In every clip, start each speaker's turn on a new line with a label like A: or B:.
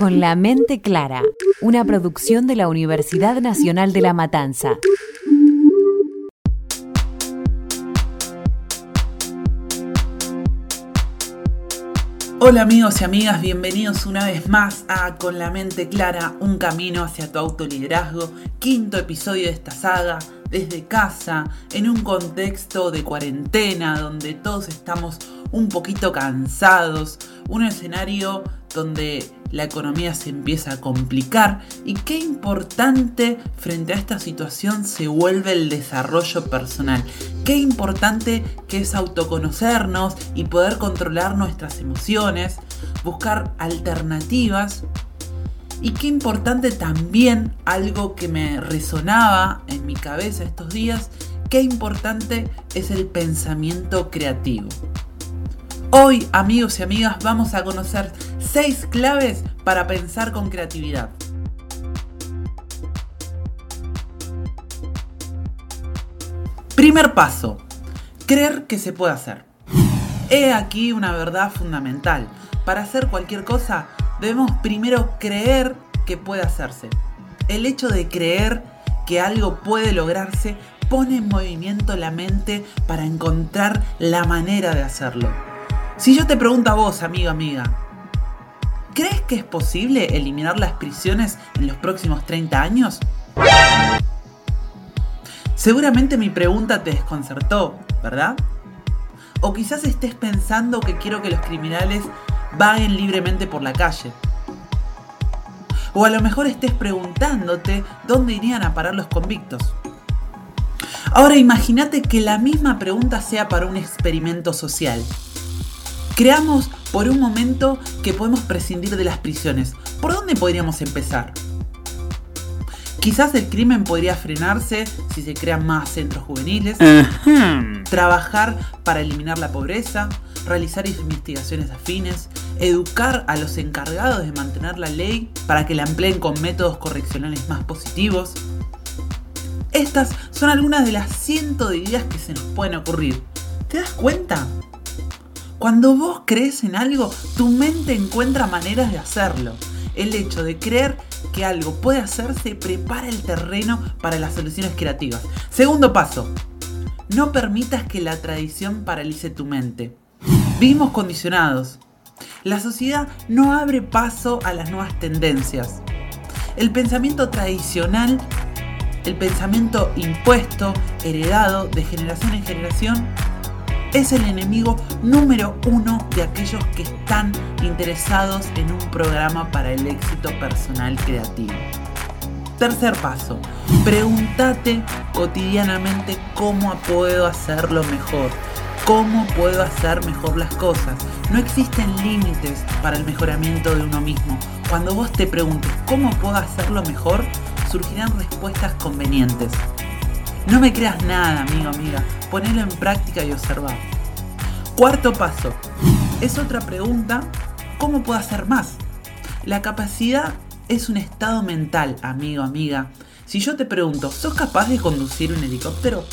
A: Con la mente clara, una producción de la Universidad Nacional de La Matanza.
B: Hola amigos y amigas, bienvenidos una vez más a Con la mente clara, un camino hacia tu autoliderazgo, quinto episodio de esta saga, desde casa, en un contexto de cuarentena donde todos estamos un poquito cansados, un escenario donde la economía se empieza a complicar y qué importante frente a esta situación se vuelve el desarrollo personal. Qué importante que es autoconocernos y poder controlar nuestras emociones, buscar alternativas y qué importante también algo que me resonaba en mi cabeza estos días, qué importante es el pensamiento creativo. Hoy, amigos y amigas, vamos a conocer 6 claves para pensar con creatividad. Primer paso, creer que se puede hacer. He aquí una verdad fundamental. Para hacer cualquier cosa debemos primero creer que puede hacerse. El hecho de creer que algo puede lograrse pone en movimiento la mente para encontrar la manera de hacerlo. Si yo te pregunto a vos, amigo, amiga, ¿crees que es posible eliminar las prisiones en los próximos 30 años? Seguramente mi pregunta te desconcertó, ¿verdad? O quizás estés pensando que quiero que los criminales vaguen libremente por la calle. O a lo mejor estés preguntándote dónde irían a parar los convictos. Ahora imagínate que la misma pregunta sea para un experimento social. Creamos por un momento que podemos prescindir de las prisiones. ¿Por dónde podríamos empezar? Quizás el crimen podría frenarse si se crean más centros juveniles, trabajar para eliminar la pobreza, realizar investigaciones afines, educar a los encargados de mantener la ley para que la empleen con métodos correccionales más positivos. Estas son algunas de las cientos de ideas que se nos pueden ocurrir. ¿Te das cuenta? Cuando vos crees en algo, tu mente encuentra maneras de hacerlo. El hecho de creer que algo puede hacerse prepara el terreno para las soluciones creativas. Segundo paso, no permitas que la tradición paralice tu mente. Vivimos condicionados. La sociedad no abre paso a las nuevas tendencias. El pensamiento tradicional, el pensamiento impuesto, heredado de generación en generación, es el enemigo número uno de aquellos que están interesados en un programa para el éxito personal creativo. Tercer paso, pregúntate cotidianamente cómo puedo hacerlo mejor, cómo puedo hacer mejor las cosas. No existen límites para el mejoramiento de uno mismo. Cuando vos te preguntes cómo puedo hacerlo mejor, surgirán respuestas convenientes. No me creas nada, amigo, amiga. Ponelo en práctica y observa. Cuarto paso. Es otra pregunta. ¿Cómo puedo hacer más? La capacidad es un estado mental, amigo, amiga. Si yo te pregunto, ¿sos capaz de conducir un helicóptero?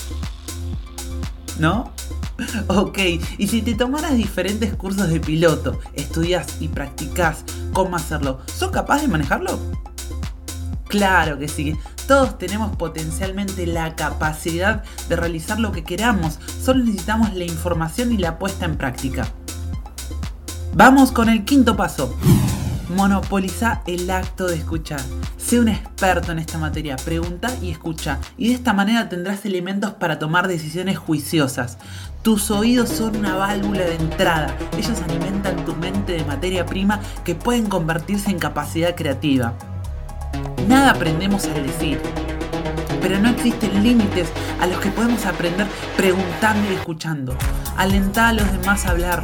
B: ¿No? Ok, y si te tomaras diferentes cursos de piloto, estudias y practicas cómo hacerlo, ¿sos capaz de manejarlo? Claro que sí. Todos tenemos potencialmente la capacidad de realizar lo que queramos, solo necesitamos la información y la puesta en práctica. Vamos con el quinto paso. Monopoliza el acto de escuchar. Sé un experto en esta materia, pregunta y escucha, y de esta manera tendrás elementos para tomar decisiones juiciosas. Tus oídos son una válvula de entrada, ellos alimentan tu mente de materia prima que pueden convertirse en capacidad creativa. Nada aprendemos al decir, pero no existen límites a los que podemos aprender preguntando y escuchando. Alentá a los demás a hablar.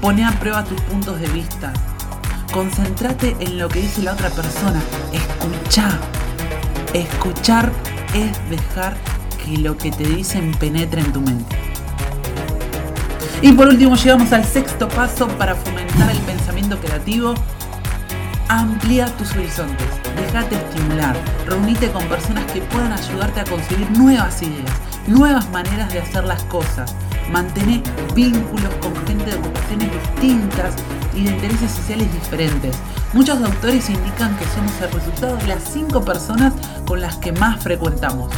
B: Pone a prueba tus puntos de vista. Concéntrate en lo que dice la otra persona. Escucha. Escuchar es dejar que lo que te dicen penetre en tu mente. Y por último llegamos al sexto paso para fomentar el pensamiento creativo Amplía tus horizontes, déjate estimular, reunite con personas que puedan ayudarte a conseguir nuevas ideas, nuevas maneras de hacer las cosas. Mantén vínculos con gente de ocupaciones distintas y de intereses sociales diferentes. Muchos autores indican que somos el resultado de las cinco personas con las que más frecuentamos.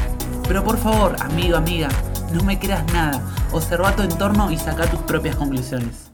B: Pero por favor, amigo, amiga, no me creas nada. Observa tu entorno y saca tus propias conclusiones.